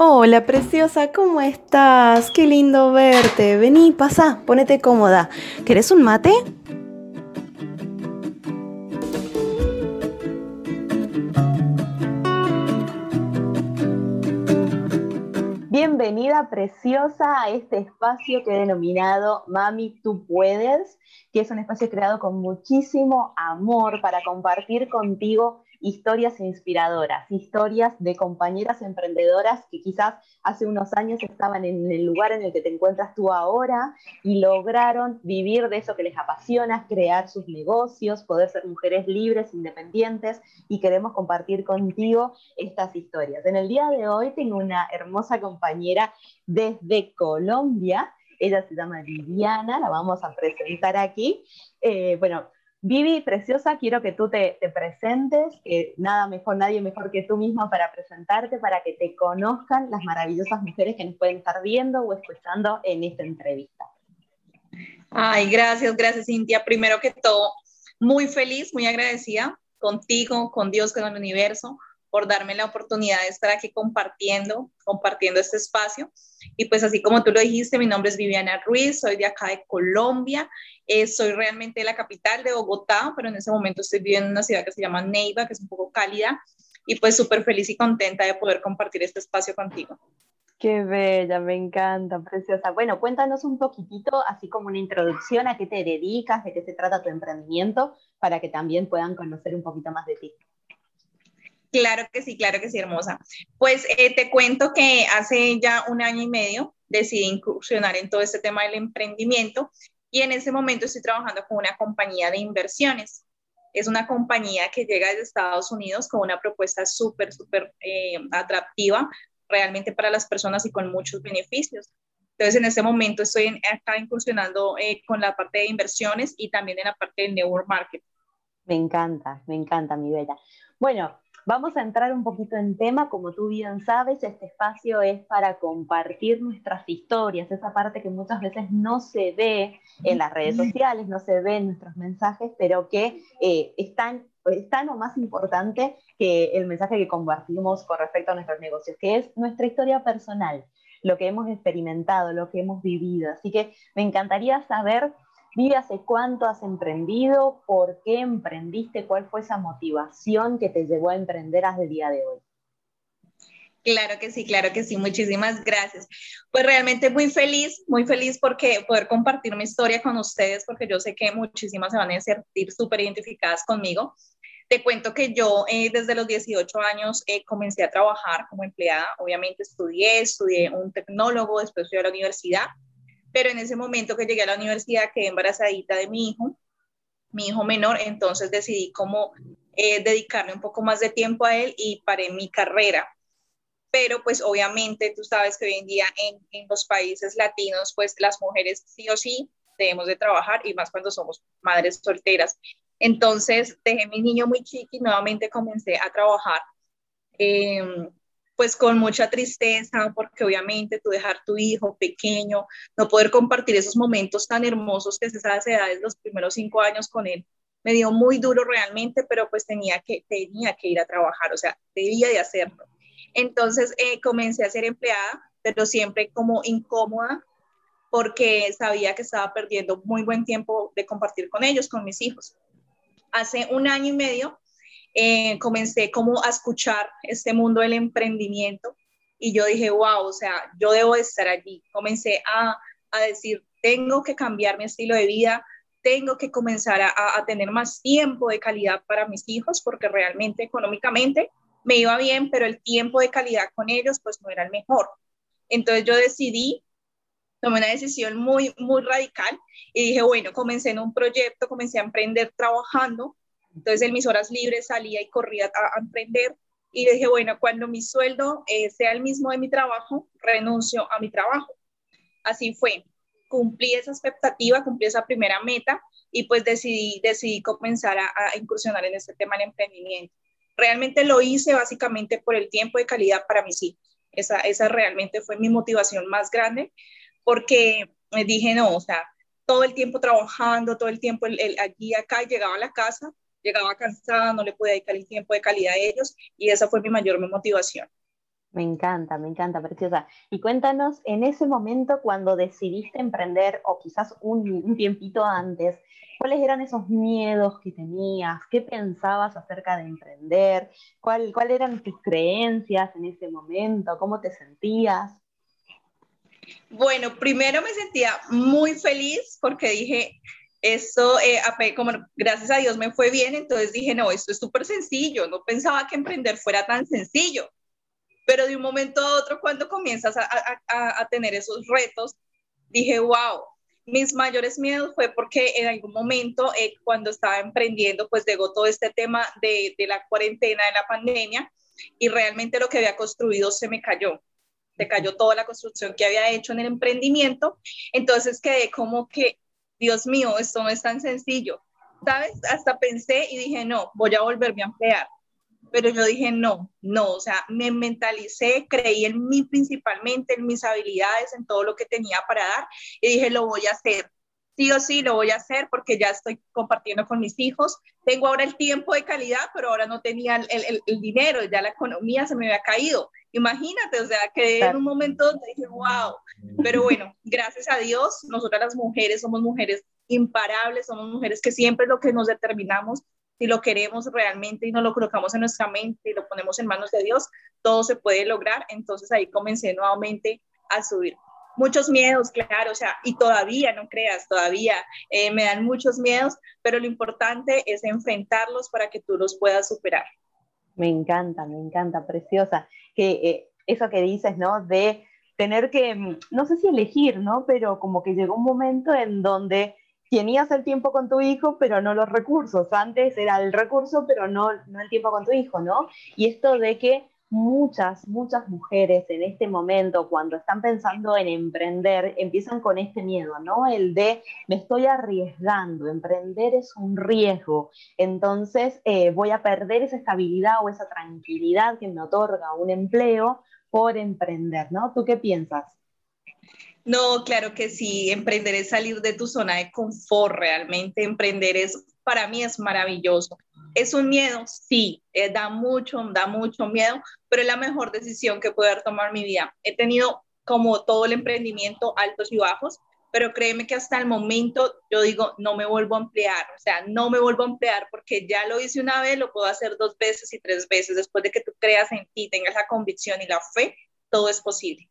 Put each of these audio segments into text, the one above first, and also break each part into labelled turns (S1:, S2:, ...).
S1: Hola, preciosa, ¿cómo estás? Qué lindo verte. Vení, pasa, ponete cómoda. ¿Querés un mate? Bienvenida preciosa a este espacio que he denominado Mami, tú puedes, que es un espacio creado con muchísimo amor para compartir contigo historias inspiradoras, historias de compañeras emprendedoras que quizás hace unos años estaban en el lugar en el que te encuentras tú ahora y lograron vivir de eso que les apasiona, crear sus negocios, poder ser mujeres libres, independientes y queremos compartir contigo estas historias. En el día de hoy tengo una hermosa compañera desde Colombia. Ella se llama Viviana, la vamos a presentar aquí. Eh, bueno, Vivi, preciosa, quiero que tú te, presentes, que nada mejor, nadie mejor que tú misma para presentarte, para que te conozcan las maravillosas mujeres que nos pueden estar viendo o escuchando en esta entrevista.
S2: Ay, gracias, gracias Cintia. Primero que todo, muy feliz, muy agradecida contigo, con Dios, con el universo, por darme la oportunidad de estar aquí compartiendo, compartiendo este espacio. Y pues así como tú lo dijiste, mi nombre es Viviana Ruiz, soy de acá de Colombia, eh, soy realmente de la capital de Bogotá, pero en ese momento estoy viviendo en una ciudad que se llama Neiva, que es un poco cálida, y pues súper feliz y contenta de poder compartir este espacio contigo.
S1: Qué bella, me encanta, preciosa. Bueno, cuéntanos un poquitito, así como una introducción a qué te dedicas, de qué se trata tu emprendimiento, para que también puedan conocer un poquito más de ti.
S2: Claro que sí, claro que sí, hermosa. Pues eh, te cuento que hace ya un año y medio decidí incursionar en todo este tema del emprendimiento y en ese momento estoy trabajando con una compañía de inversiones. Es una compañía que llega desde Estados Unidos con una propuesta súper, súper eh, atractiva realmente para las personas y con muchos beneficios. Entonces, en ese momento estoy acá incursionando eh, con la parte de inversiones y también en la parte de network market.
S1: Me encanta, me encanta, mi bella. Bueno, Vamos a entrar un poquito en tema, como tú bien sabes, este espacio es para compartir nuestras historias, esa parte que muchas veces no se ve en las redes sociales, no se ve en nuestros mensajes, pero que eh, es, tan, o más importante que el mensaje que compartimos con respecto a nuestros negocios, que es nuestra historia personal, lo que hemos experimentado, lo que hemos vivido. Así que me encantaría saber ¿hace cuánto has emprendido? ¿Por qué emprendiste? ¿Cuál fue esa motivación que te llevó a emprender hasta el día de hoy?
S2: Claro que sí, claro que sí, muchísimas gracias. Pues realmente muy feliz, muy feliz porque poder compartir mi historia con ustedes, porque yo sé que muchísimas se van a sentir súper identificadas conmigo. Te cuento que yo eh, desde los 18 años eh, comencé a trabajar como empleada, obviamente estudié, estudié un tecnólogo, después fui a la universidad pero en ese momento que llegué a la universidad quedé embarazadita de mi hijo, mi hijo menor, entonces decidí cómo eh, dedicarle un poco más de tiempo a él y paré mi carrera. Pero pues obviamente tú sabes que hoy en día en, en los países latinos pues las mujeres sí o sí debemos de trabajar y más cuando somos madres solteras. Entonces dejé mi niño muy chiqui y nuevamente comencé a trabajar. Eh, pues con mucha tristeza, porque obviamente tú dejar tu hijo pequeño, no poder compartir esos momentos tan hermosos que es esas edades, los primeros cinco años con él, me dio muy duro realmente, pero pues tenía que, tenía que ir a trabajar, o sea, debía de hacerlo. Entonces eh, comencé a ser empleada, pero siempre como incómoda, porque sabía que estaba perdiendo muy buen tiempo de compartir con ellos, con mis hijos. Hace un año y medio eh, comencé como a escuchar este mundo del emprendimiento y yo dije, wow, o sea, yo debo estar allí. Comencé a, a decir, tengo que cambiar mi estilo de vida, tengo que comenzar a, a, tener más tiempo de calidad para mis hijos porque realmente económicamente me iba bien, pero el tiempo de calidad con ellos pues no era el mejor. Entonces yo decidí, tomé una decisión muy, muy radical y dije, bueno, comencé en un proyecto, comencé a emprender trabajando entonces, en mis horas libres salía y corría a, emprender y dije, bueno, cuando mi sueldo eh, sea el mismo de mi trabajo, renuncio a mi trabajo. Así fue. Cumplí esa expectativa, cumplí esa primera meta y pues decidí, decidí comenzar a, incursionar en este tema del emprendimiento. Realmente lo hice básicamente por el tiempo de calidad para mis hijos. Esa, esa realmente fue mi motivación más grande porque me dije, no, o sea, todo el tiempo trabajando, todo el tiempo el, el, allí, acá, llegaba a la casa llegaba cansada, no le podía dedicar el tiempo de calidad a ellos y esa fue mi mayor motivación.
S1: Me encanta, me encanta, preciosa. Y cuéntanos, en ese momento cuando decidiste emprender, o quizás un, tiempito antes, ¿cuáles eran esos miedos que tenías? ¿Qué pensabas acerca de emprender? ¿Cuál, ¿Cuáles eran tus creencias en ese momento? ¿Cómo te sentías?
S2: Bueno, primero me sentía muy feliz porque dije, esto, eh, como gracias a Dios me fue bien, entonces dije, no, esto es súper sencillo, no pensaba que emprender fuera tan sencillo pero de un momento a otro, cuando comienzas a, tener esos retos, dije, wow, mis mayores miedos fue porque en algún momento, eh, cuando estaba emprendiendo, pues llegó todo este tema de, de, la cuarentena, de la pandemia, y realmente lo que había construido se me cayó. Se cayó toda la construcción que había hecho en el emprendimiento. Entonces quedé como que, Dios mío, esto no es tan sencillo. ¿Sabes? Hasta pensé y dije, no, voy a volverme a emplear pero yo dije, no, no, o sea, me mentalicé, creí en mí principalmente, en mis habilidades, en todo lo que tenía para dar, y dije, lo voy a hacer. Sí o sí, lo voy a hacer porque ya estoy compartiendo con mis hijos. Tengo ahora el tiempo de calidad, pero ahora no tenía el, el, dinero, ya la economía se me había caído. Imagínate, o sea, que en un momento dije, wow. Pero bueno, gracias a Dios, nosotras las mujeres somos mujeres imparables, somos mujeres que siempre lo que nos determinamos si lo queremos realmente y nos lo colocamos en nuestra mente y lo ponemos en manos de Dios, todo se puede lograr. Entonces ahí comencé nuevamente a subir. Muchos miedos, claro, o sea, y todavía, no creas, todavía eh, me dan muchos miedos, pero lo importante es enfrentarlos para que tú los puedas superar.
S1: Me encanta, me encanta, preciosa. Que eh, eso que dices, ¿no? De tener que, mm, no sé si elegir, ¿no? Pero como que llegó un momento en donde tenías el tiempo con tu hijo, pero no los recursos. Antes era el recurso, pero no, no el tiempo con tu hijo, ¿no? Y esto de que muchas, muchas mujeres en este momento, cuando están pensando en emprender, empiezan con este miedo, ¿no? El de, me estoy arriesgando, emprender es un riesgo, entonces eh, voy a perder esa estabilidad o esa tranquilidad que me otorga un empleo por emprender, ¿no? ¿Tú qué piensas?
S2: No, claro que sí, emprender es salir de tu zona de confort, realmente emprender es, para mí es maravilloso. Es un miedo, sí, eh, da mucho, da mucho miedo, pero es la mejor decisión que puedo tomado en mi vida. He tenido como todo el emprendimiento altos y bajos, pero créeme que hasta el momento yo digo, no me vuelvo a emplear, o sea, no me vuelvo a emplear porque ya lo hice una vez, lo puedo hacer dos veces y tres veces, después de que tú creas en ti, tengas la convicción y la fe, todo es posible.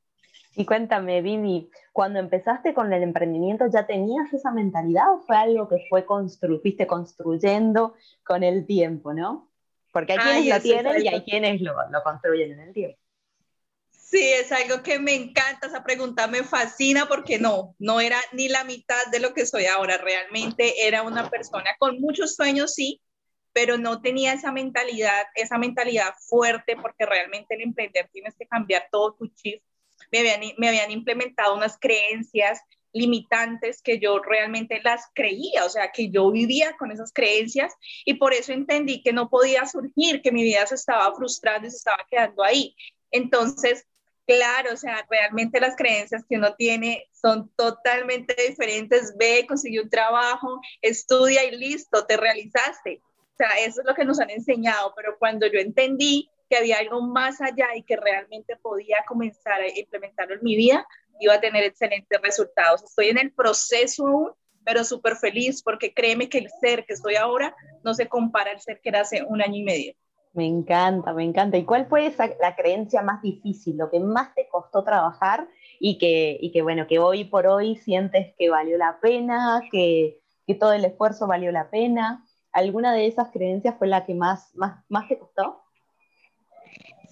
S1: Y cuéntame, Vivi, cuando empezaste con el emprendimiento, ¿ya tenías esa mentalidad o fue algo que fue constru fuiste construyendo con el tiempo, no? Porque hay quienes lo tienen y hay quienes lo, lo construyen en el tiempo.
S2: Sí, es algo que me encanta, esa pregunta me fascina porque no, no era ni la mitad de lo que soy ahora, realmente era una persona con muchos sueños, sí, pero no tenía esa mentalidad, esa mentalidad fuerte porque realmente en emprender tienes que cambiar todo tu chip me habían, me habían implementado unas creencias limitantes que yo realmente las creía, o sea, que yo vivía con esas creencias y por eso entendí que no podía surgir, que mi vida se estaba frustrando y se estaba quedando ahí. Entonces, claro, o sea, realmente las creencias que uno tiene son totalmente diferentes. Ve, consigue un trabajo, estudia y listo, te realizaste. O sea, eso es lo que nos han enseñado, pero cuando yo entendí que había algo más allá y que realmente podía comenzar a implementarlo en mi vida, iba a tener excelentes resultados. Estoy en el proceso aún, pero súper feliz porque créeme que el ser que estoy ahora no se compara al ser que era hace un año y medio.
S1: Me encanta, me encanta. ¿Y cuál fue esa, la creencia más difícil, lo que más te costó trabajar y que, y que, bueno, que hoy por hoy sientes que valió la pena, que, que todo el esfuerzo valió la pena? ¿Alguna de esas creencias fue la que más, más, más te costó?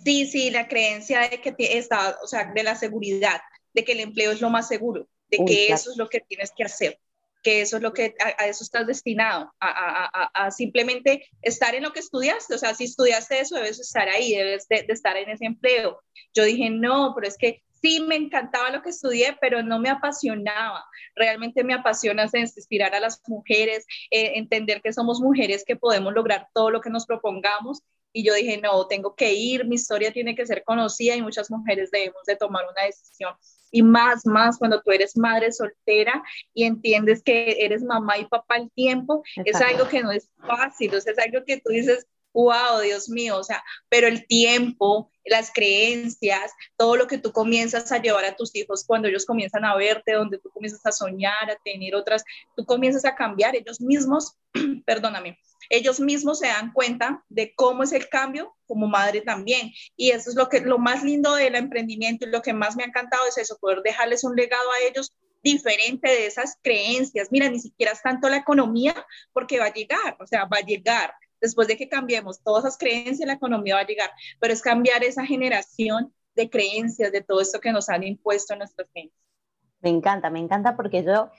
S2: Sí, sí, la creencia de que está, o sea, de la seguridad, de que el empleo es lo más seguro, de que eso es lo que tienes que hacer, que eso es lo que a, eso estás destinado, a, simplemente estar en lo que estudiaste, o sea, si estudiaste eso, debes estar ahí, debes de, estar en ese empleo. Yo dije, no, pero es que sí me encantaba lo que estudié, pero no me apasionaba. Realmente me apasiona inspirar a las mujeres, eh, entender que somos mujeres que podemos lograr todo lo que nos propongamos y yo dije, no, tengo que ir, mi historia tiene que ser conocida y muchas mujeres debemos de tomar una decisión. Y más, más cuando tú eres madre soltera y entiendes que eres mamá y papá al tiempo, es algo que no es fácil, o sea, es algo que tú dices, wow, Dios mío, o sea, pero el tiempo, las creencias, todo lo que tú comienzas a llevar a tus hijos cuando ellos comienzan a verte, donde tú comienzas a soñar, a tener otras, tú comienzas a cambiar, ellos mismos, perdóname, ellos mismos se dan cuenta de cómo es el cambio como madre también. Y eso es lo que lo más lindo del emprendimiento y lo que más me ha encantado es eso, poder dejarles un legado a ellos diferente de esas creencias. Mira, ni siquiera es tanto la economía porque va a llegar, o sea, va a llegar. Después de que cambiemos todas esas creencias, la economía va a llegar, pero es cambiar esa generación de creencias, de todo esto que nos han impuesto en nuestras mentes.
S1: Me encanta, me encanta porque yo,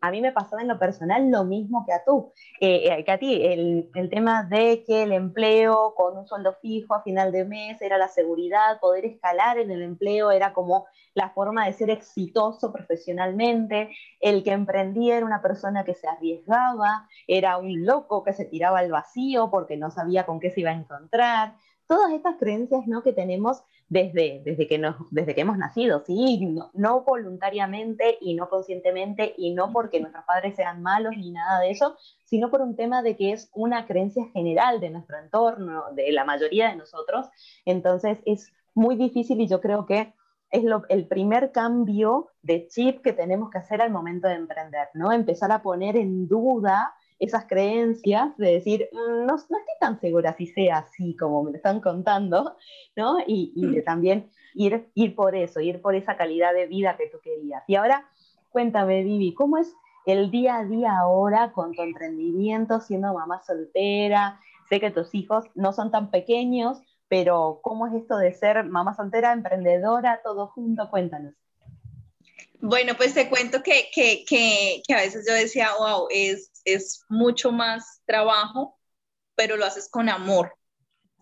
S1: a mí me pasaba en lo personal lo mismo que a tú, eh, eh, que a ti, el, el, tema de que el empleo con un sueldo fijo a final de mes era la seguridad, poder escalar en el empleo era como la forma de ser exitoso profesionalmente, el que emprendía era una persona que se arriesgaba, era un loco que se tiraba al vacío porque no sabía con qué se iba a encontrar, todas estas creencias ¿no? que tenemos desde, desde, que, nos, desde que hemos nacido, ¿sí? No, voluntariamente y no conscientemente y no porque nuestros padres sean malos ni nada de eso, sino por un tema de que es una creencia general de nuestro entorno, de la mayoría de nosotros. Entonces es muy difícil y yo creo que es el primer cambio de chip que tenemos que hacer al momento de emprender, ¿no? Empezar a poner en duda esas creencias de decir, mm, no, no, estoy tan segura si sea así como me lo están contando, ¿no? Y, y de también ir, ir por eso, ir por esa calidad de vida que tú querías. Y ahora, cuéntame, Vivi, ¿cómo es el día a día ahora con tu emprendimiento, siendo mamá soltera? Sé que tus hijos no son tan pequeños, pero ¿cómo es esto de ser mamá soltera, emprendedora, todo junto? Cuéntanos.
S2: Bueno, pues te cuento que, que, que, que, a veces yo decía, wow, es, es mucho más trabajo, pero lo haces con amor,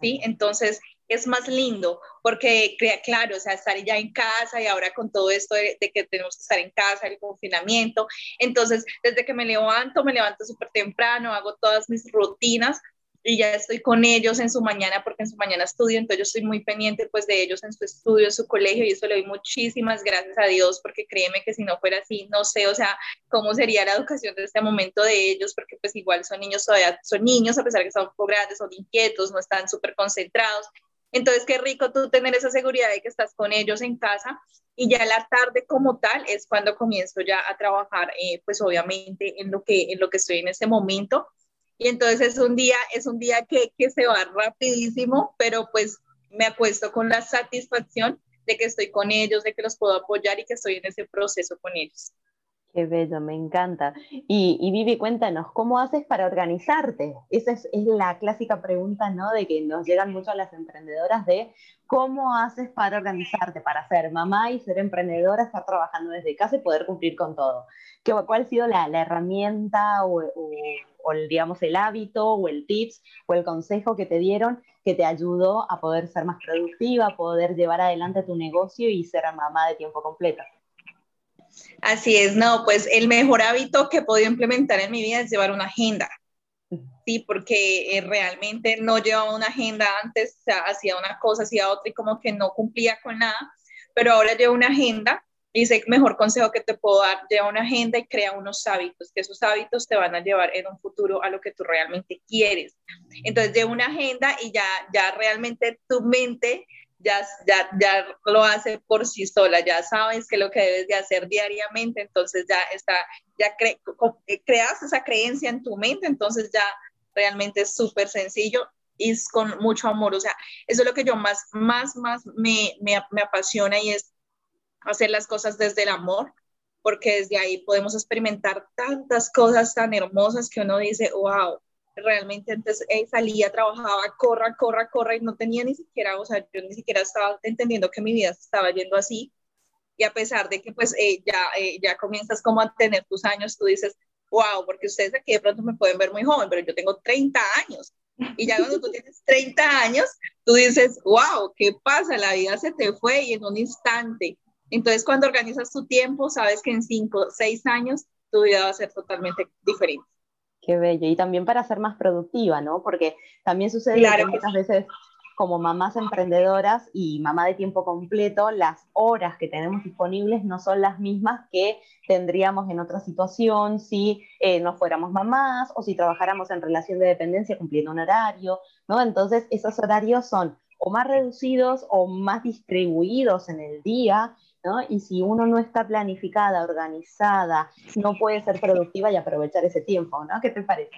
S2: ¿sí? Entonces es más lindo porque, claro, o sea, estar ya en casa y ahora con todo esto de, de, que tenemos que estar en casa, el confinamiento, entonces desde que me levanto, me levanto súper temprano, hago todas mis rutinas y ya estoy con ellos en su mañana, porque en su mañana estudio, entonces yo estoy muy pendiente pues de ellos en su estudio, en su colegio, y eso le doy muchísimas gracias a Dios, porque créeme que si no fuera así, no sé, o sea, cómo sería la educación de este momento de ellos, porque pues igual son niños todavía, son niños, a pesar de que son un poco grandes, son inquietos, no están súper concentrados, entonces, qué rico tú tener esa seguridad de que estás con ellos en casa y ya la tarde como tal es cuando comienzo ya a trabajar, eh, pues obviamente en lo, que, en lo que estoy en este momento y entonces es un día, es un día que, que se va rapidísimo, pero pues me acuesto con la satisfacción de que estoy con ellos, de que los puedo apoyar y que estoy en ese proceso con ellos.
S1: Qué bello, me encanta. Y, y, Vivi, cuéntanos, ¿cómo haces para organizarte? Esa es, la clásica pregunta, ¿no? De que nos llegan mucho a las emprendedoras de cómo haces para organizarte, para ser mamá y ser emprendedora, estar trabajando desde casa y poder cumplir con todo. ¿Qué, ¿Cuál ha sido la, la herramienta o, o, o digamos, el hábito o el tips o el consejo que te dieron que te ayudó a poder ser más productiva, poder llevar adelante tu negocio y ser mamá de tiempo completo.
S2: Así es, no, pues el mejor hábito que he podido implementar en mi vida es llevar una agenda. Sí, porque eh, realmente no llevaba una agenda antes, o sea, hacía una cosa, hacía otra y como que no cumplía con nada, pero ahora llevo una agenda Dice, el mejor consejo que te puedo dar, lleva una agenda y crea unos hábitos, que esos hábitos te van a llevar en un futuro a lo que tú realmente quieres. Entonces, lleva una agenda y ya, ya realmente tu mente ya, ya, ya lo hace por sí sola, ya sabes que lo que debes de hacer diariamente, entonces ya está, ya eh, creas esa creencia en tu mente, entonces ya realmente es súper sencillo y es con mucho amor, o sea, eso es lo que yo más, más, más me, me, me apasiona y es hacer las cosas desde el amor, porque desde ahí podemos experimentar tantas cosas tan hermosas que uno dice, wow, realmente antes eh, salía, trabajaba, corra, corra, corra y no tenía ni siquiera, o sea, yo ni siquiera estaba entendiendo que mi vida se estaba yendo así. Y a pesar de que pues eh, ya, eh, ya comienzas como a tener tus años, tú dices, wow, porque ustedes aquí de pronto me pueden ver muy joven, pero yo tengo 30 años. Y ya cuando tú tienes 30 años, tú dices, wow, ¿qué pasa? La vida se te fue y en un instante entonces, cuando organizas tu tiempo, sabes que en cinco, seis años tu vida va a ser totalmente diferente.
S1: Qué bello. Y también para ser más productiva, ¿no? Porque también sucede que muchas veces como mamás emprendedoras y mamá de tiempo completo, las horas que tenemos disponibles no son las mismas que tendríamos en otra situación si eh, no fuéramos mamás o si trabajáramos en relación de dependencia cumpliendo un horario, ¿no? Entonces, esos horarios son o más reducidos o más distribuidos en el día, ¿no? Y si uno no está planificada, organizada, no puede ser productiva y aprovechar ese tiempo, ¿no? ¿Qué te parece?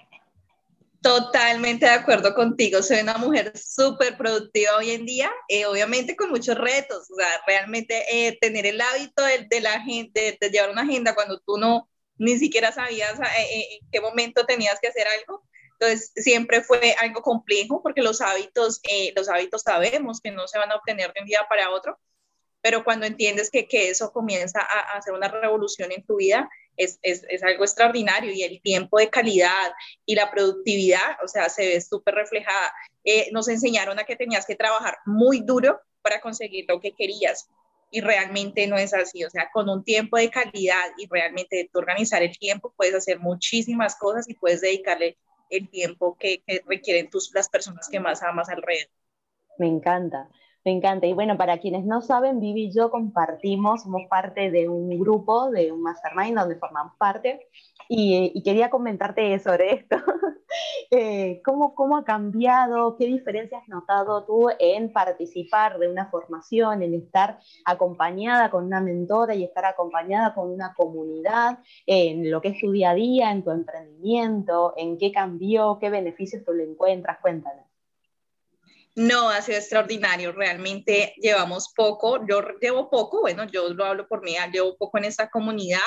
S2: Totalmente de acuerdo contigo. Soy una mujer súper productiva hoy en día, eh, obviamente con muchos retos. O sea, realmente eh, tener el hábito de, de la gente, de, llevar una agenda cuando tú no ni siquiera sabías eh, en qué momento tenías que hacer algo. Entonces, siempre fue algo complejo porque los hábitos, los hábitos sabemos que no se van a obtener de un día para otro, pero cuando entiendes que, que eso comienza a, a hacer una revolución en tu vida, es, es, es, algo extraordinario y el tiempo de calidad y la productividad, o sea, se ve súper reflejada. Eh, nos enseñaron a que tenías que trabajar muy duro para conseguir lo que querías y realmente no es así, o sea, con un tiempo de calidad y realmente organizar el tiempo puedes hacer muchísimas cosas y puedes dedicarle el tiempo que, que requieren tus, las personas que más amas alrededor.
S1: Me encanta. Me encanta. Y bueno, para quienes no saben, Vivi y yo compartimos, somos parte de un grupo, de un mastermind donde formamos parte. Y, quería comentarte sobre esto. eh, ¿cómo, ¿Cómo ha cambiado? ¿Qué diferencias has notado tú en participar de una formación, en estar acompañada con una mentora y estar acompañada con una comunidad, en lo que es tu día a día, en tu emprendimiento, en qué cambió, qué beneficios tú le encuentras? Cuéntanos.
S2: No, ha sido extraordinario. Realmente llevamos poco, yo llevo poco, bueno, yo lo hablo por mí, llevo poco en esta comunidad,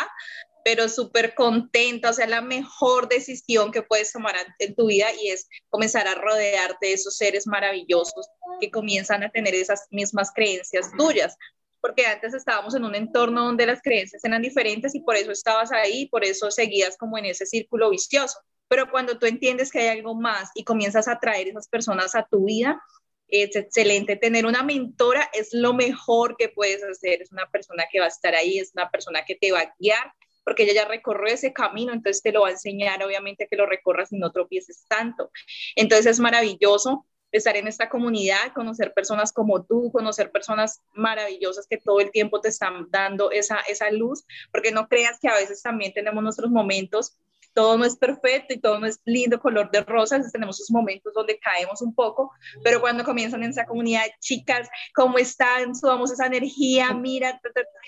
S2: pero súper contenta, o sea, la mejor decisión que puedes tomar en tu vida y es comenzar a rodearte de esos seres maravillosos que comienzan a tener esas mismas creencias tuyas, porque antes estábamos en un entorno donde las creencias eran diferentes y por eso estabas ahí, por eso seguías como en ese círculo vicioso. Pero cuando tú entiendes que hay algo más y comienzas a traer esas personas a tu vida, es excelente. Tener una mentora es lo mejor que puedes hacer. Es una persona que va a estar ahí, es una persona que te va a guiar, porque ella ya recorrió ese camino, entonces te lo va a enseñar, obviamente, que lo recorras y no tropieces tanto. Entonces es maravilloso estar en esta comunidad, conocer personas como tú, conocer personas maravillosas que todo el tiempo te están dando esa, esa luz, porque no creas que a veces también tenemos nuestros momentos todo no es perfecto y todo no es lindo color de rosas, tenemos esos momentos donde caemos un poco, pero cuando comienzan en esa comunidad, chicas, ¿cómo están? Subamos esa energía, mira,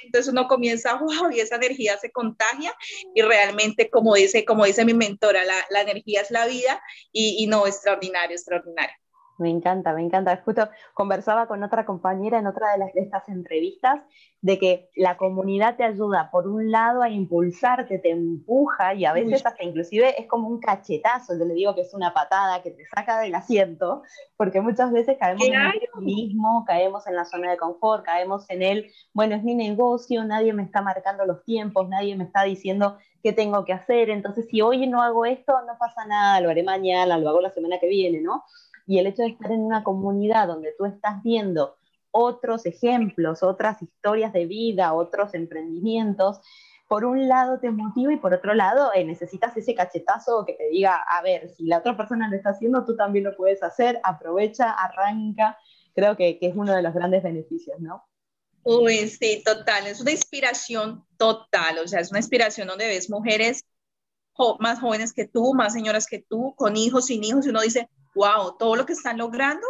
S2: entonces uno comienza, wow, y esa energía se contagia y realmente, como dice, como dice mi mentora, la, la energía es la vida y, y no, extraordinario, extraordinario.
S1: Me encanta, me encanta. Justo conversaba con otra compañera en otra de, las, de estas entrevistas de que la comunidad te ayuda, por un lado, a impulsarte, te empuja y a veces hasta inclusive es como un cachetazo, yo le digo que es una patada que te saca del asiento, porque muchas veces caemos en el mismo, caemos en la zona de confort, caemos en el, bueno, es mi negocio, nadie me está marcando los tiempos, nadie me está diciendo qué tengo que hacer, entonces si hoy no hago esto, no pasa nada, lo haré mañana, lo hago la semana que viene, ¿no? Y el hecho de estar en una comunidad donde tú estás viendo otros ejemplos, otras historias de vida, otros emprendimientos, por un lado te motiva y por otro lado eh, necesitas ese cachetazo que te diga, a ver, si la otra persona lo está haciendo, tú también lo puedes hacer, aprovecha, arranca. Creo que, que es uno de los grandes beneficios, ¿no?
S2: Uy, sí, total, es una inspiración total, o sea, es una inspiración donde ves mujeres más jóvenes que tú, más señoras que tú, con hijos, sin hijos, y uno dice, wow, todo lo que están logrando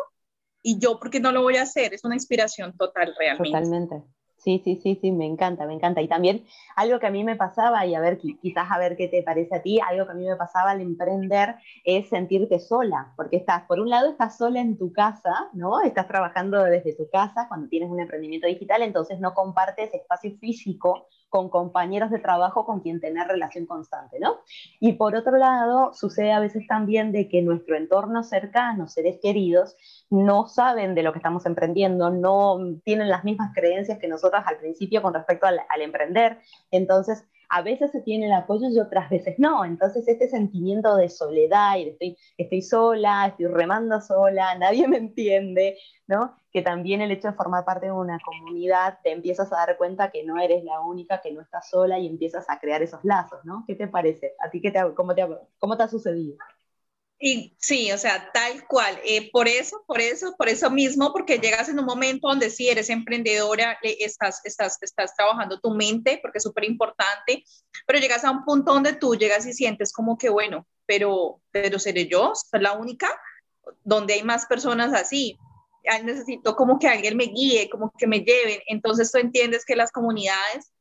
S2: y yo, ¿por qué no lo voy a hacer? Es una inspiración total realmente.
S1: Totalmente. Sí, sí, sí, sí, me encanta, me encanta. Y también algo que a mí me pasaba, y a ver, quizás a ver qué te parece a ti, algo que a mí me pasaba al emprender es sentirte sola, porque estás, por un lado, estás sola en tu casa, ¿no? Estás trabajando desde tu casa cuando tienes un emprendimiento digital, entonces no compartes espacio físico con compañeros de trabajo con quien tener relación constante, ¿no? Y por otro lado, sucede a veces también de que nuestro entorno cercano, seres queridos, no saben de lo que estamos emprendiendo, no tienen las mismas creencias que nosotros al principio con respecto al emprender. Entonces, a veces se tiene el apoyo y otras veces no. Entonces este sentimiento de soledad y de estoy, estoy sola, estoy remando sola, nadie me entiende, ¿no? Que también el hecho de formar parte de una comunidad te empiezas a dar cuenta que no eres la única, que no estás sola y empiezas a crear esos lazos, ¿no? ¿Qué te parece? ¿A ti qué te, cómo, te, cómo te ha sucedido?
S2: Y sí, o sea, tal cual. Eh, por eso, por eso, por eso mismo, porque llegas en un momento donde si eres emprendedora, estás, estás, estás trabajando tu mente, porque es súper importante, pero llegas a un punto donde tú llegas y sientes como que, bueno, pero, pero seré yo, soy la única, donde hay más personas así. Necesito como que alguien me guíe, como que me lleven. Entonces tú entiendes que las comunidades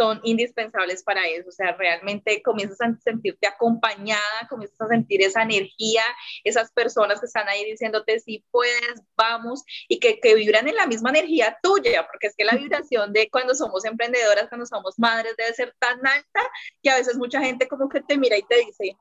S2: son indispensables para eso. O sea, realmente comienzas a sentirte acompañada, comienzas a sentir esa energía, esas personas que están ahí diciéndote si puedes, vamos, y que, que vibran en la misma energía tuya, porque es que la vibración de cuando somos emprendedoras, cuando somos madres, debe ser tan alta que a veces mucha gente como que te mira y te dice,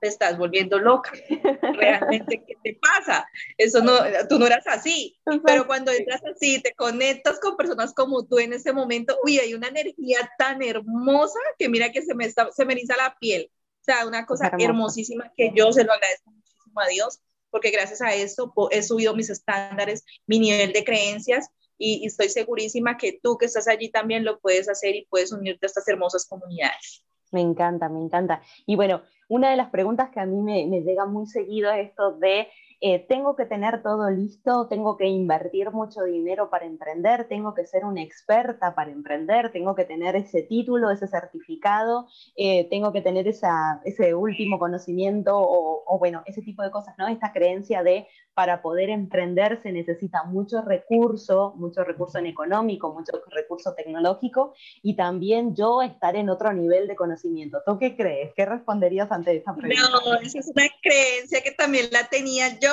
S2: te estás volviendo loca. Realmente, ¿qué te pasa? Eso no, tú no eras así. Pero cuando entras así, te conectas con personas como tú en ese momento, uy, hay una energía tan hermosa que mira que se me, está, se me eriza la piel. O sea, una cosa hermosísima que yo se lo agradezco muchísimo a Dios, porque gracias a eso he subido mis estándares, mi nivel de creencias y, y, estoy segurísima que tú que estás allí también lo puedes hacer y puedes unirte a estas hermosas comunidades.
S1: Me encanta, me encanta. Y bueno, una de las preguntas que a mí me, llega muy seguido es esto de, eh, tengo que tener todo listo, tengo que invertir mucho dinero para emprender, tengo que ser una experta para emprender, tengo que tener ese título, ese certificado, eh, tengo que tener ese último conocimiento o, o, bueno, ese tipo de cosas, ¿no? Esta creencia de para poder emprender se necesita mucho recurso, mucho recurso en económico, mucho recurso tecnológico y también yo estar en otro nivel de conocimiento. ¿Tú qué crees? ¿Qué responderías ante esta pregunta?
S2: No, esa es una creencia que también la tenía yo.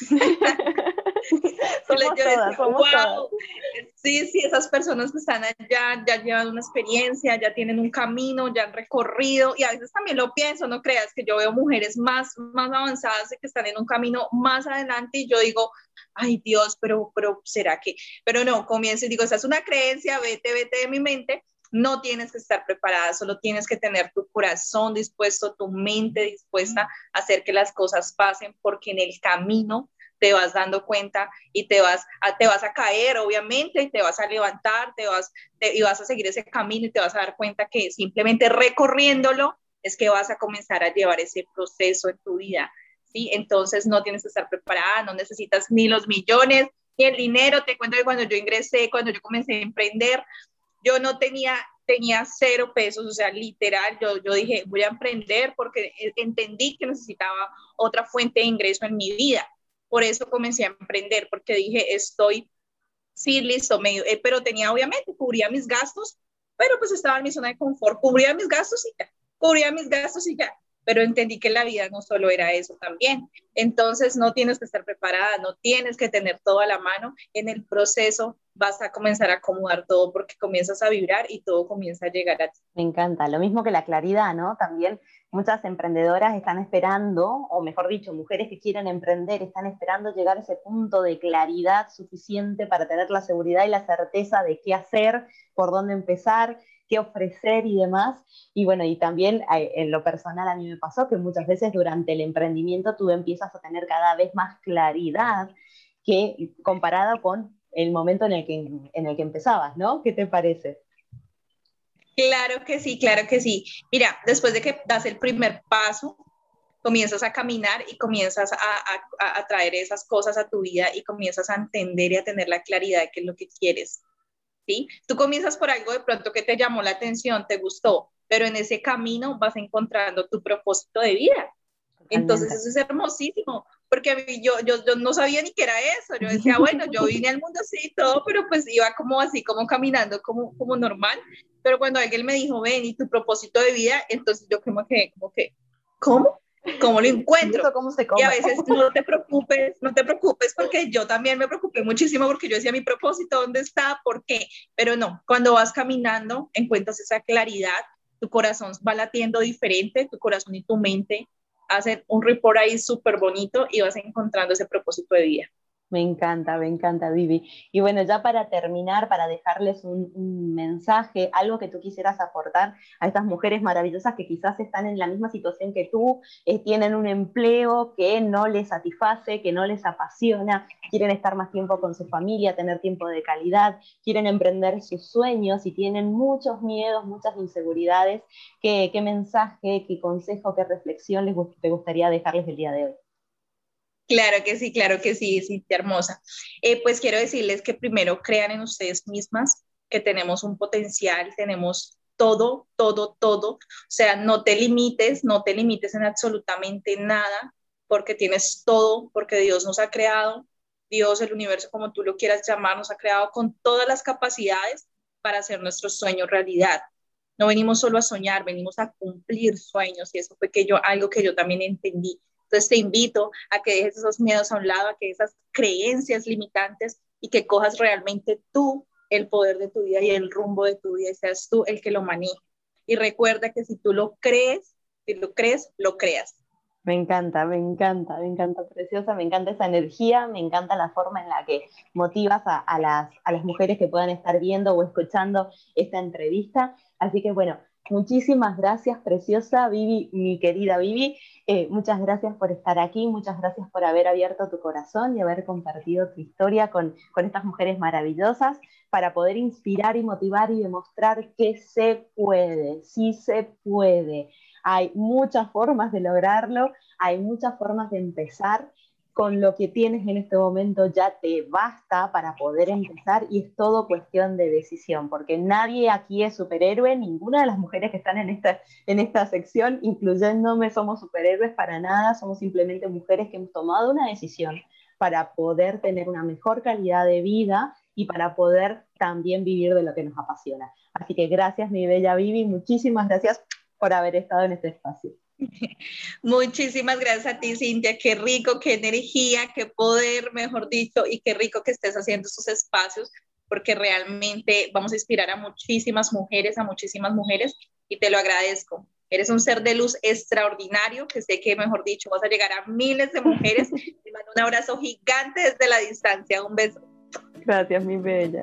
S1: somos todas, somos wow.
S2: Sí, sí, esas personas que están allá ya llevan una experiencia, ya tienen un camino, ya han recorrido y a veces también lo pienso, no creas que yo veo mujeres más, más avanzadas que están en un camino más adelante y yo digo, ay Dios, pero, pero ¿será que? Pero no, comienzo y digo, esa es una creencia, vete, vete de mi mente, no tienes que estar preparada, solo tienes que tener tu corazón dispuesto, tu mente dispuesta a hacer que las cosas pasen, porque en el camino te vas dando cuenta y te vas a, te vas a caer, obviamente, y te vas a levantar, te vas, y vas a seguir ese camino y te vas a dar cuenta que simplemente recorriéndolo es que vas a comenzar a llevar ese proceso en tu vida. ¿sí? Entonces no tienes que estar preparada, no necesitas ni los millones, ni el dinero. Te cuento que cuando yo ingresé, cuando yo comencé a emprender, yo no tenía, tenía cero pesos, o sea, literal, yo, yo dije, voy a emprender porque entendí que necesitaba otra fuente de ingreso en mi vida. Por eso comencé a emprender, porque dije, estoy, sí, listo, medio, eh, pero tenía obviamente, cubría mis gastos, pero pues estaba en mi zona de confort, cubría mis gastos y ya, cubría mis gastos y ya pero entendí que la vida no solo era eso también. Entonces no tienes que estar preparada, no tienes que tener todo a la mano. En el proceso vas a comenzar a acomodar todo porque comienzas a vibrar y todo comienza a llegar a ti.
S1: Me encanta, lo mismo que la claridad, ¿no? También muchas emprendedoras están esperando, o mejor dicho, mujeres que quieren emprender, están esperando llegar a ese punto de claridad suficiente para tener la seguridad y la certeza de qué hacer, por dónde empezar qué ofrecer y demás. Y bueno, y también eh, en lo personal a mí me pasó que muchas veces durante el emprendimiento tú empiezas a tener cada vez más claridad que comparada con el momento en el que, en el que empezabas, ¿no? ¿Qué te parece?
S2: Claro que sí, claro que sí. Mira, después de que das el primer paso, comienzas a caminar y comienzas a, a, traer esas cosas a tu vida y comienzas a entender y a tener la claridad de qué es lo que quieres. Tú comienzas por algo de pronto que te llamó la atención, te gustó, pero en ese camino vas encontrando tu propósito de vida. Entonces eso es hermosísimo, porque yo, yo, yo, no sabía ni qué era eso, yo decía, bueno, yo vine al mundo así y todo, pero pues iba como así, como caminando, como, como normal, pero cuando alguien me dijo, ven, y tu propósito de vida, entonces yo como que, como que, ¿cómo? ¿Cómo lo encuentro?
S1: ¿Cómo se
S2: y a veces no te preocupes, no te preocupes porque yo también me preocupé muchísimo porque yo decía mi propósito, ¿dónde está? ¿Por qué? Pero no, cuando vas caminando encuentras esa claridad, tu corazón va latiendo diferente, tu corazón y tu mente hacen un report ahí súper bonito y vas encontrando ese propósito de vida.
S1: Me encanta, me encanta, Vivi. Y bueno, ya para terminar, para dejarles un, mensaje, algo que tú quisieras aportar a estas mujeres maravillosas que quizás están en la misma situación que tú, eh, tienen un empleo que no les satisface, que no les apasiona, quieren estar más tiempo con su familia, tener tiempo de calidad, quieren emprender sus sueños y tienen muchos miedos, muchas inseguridades. ¿Qué, mensaje, qué consejo, qué reflexión les te gustaría dejarles el día de hoy?
S2: Claro que sí, claro que sí, sí, hermosa. Eh, pues quiero decirles que primero crean en ustedes mismas, que tenemos un potencial, tenemos todo, todo, todo. O sea, no te limites, no te limites en absolutamente nada, porque tienes todo, porque Dios nos ha creado, Dios, el universo, como tú lo quieras llamar, nos ha creado con todas las capacidades para hacer nuestros sueños realidad. No venimos solo a soñar, venimos a cumplir sueños y eso fue que yo, algo que yo también entendí entonces te invito a que dejes esos miedos a un lado, a que esas creencias limitantes y que cojas realmente tú el poder de tu vida y el rumbo de tu vida y seas tú el que lo maneje. Y recuerda que si tú lo crees, si lo crees, lo creas.
S1: Me encanta, me encanta, me encanta, preciosa, me encanta esa energía, me encanta la forma en la que motivas a, las, a las mujeres que puedan estar viendo o escuchando esta entrevista. Así que bueno, Muchísimas gracias, preciosa Vivi, mi querida Vivi. Eh, muchas gracias por estar aquí, muchas gracias por haber abierto tu corazón y haber compartido tu historia con, con estas mujeres maravillosas para poder inspirar y motivar y demostrar que se puede, sí se puede. Hay muchas formas de lograrlo, hay muchas formas de empezar con lo que tienes en este momento ya te basta para poder empezar y es todo cuestión de decisión, porque nadie aquí es superhéroe, ninguna de las mujeres que están en esta, en esta sección, incluyéndome, somos superhéroes para nada, somos simplemente mujeres que hemos tomado una decisión para poder tener una mejor calidad de vida y para poder también vivir de lo que nos apasiona. Así que gracias, mi bella Vivi, muchísimas gracias por haber estado en este espacio.
S2: Muchísimas gracias a ti, Cintia. Qué rico, qué energía, qué poder, mejor dicho, y qué rico que estés haciendo estos espacios, porque realmente vamos a inspirar a muchísimas mujeres, a muchísimas mujeres, y te lo agradezco. Eres un ser de luz extraordinario, que sé que, mejor dicho, vas a llegar a miles de mujeres. Te mando un abrazo gigante desde la distancia. Un beso.
S1: Gracias, mi bella.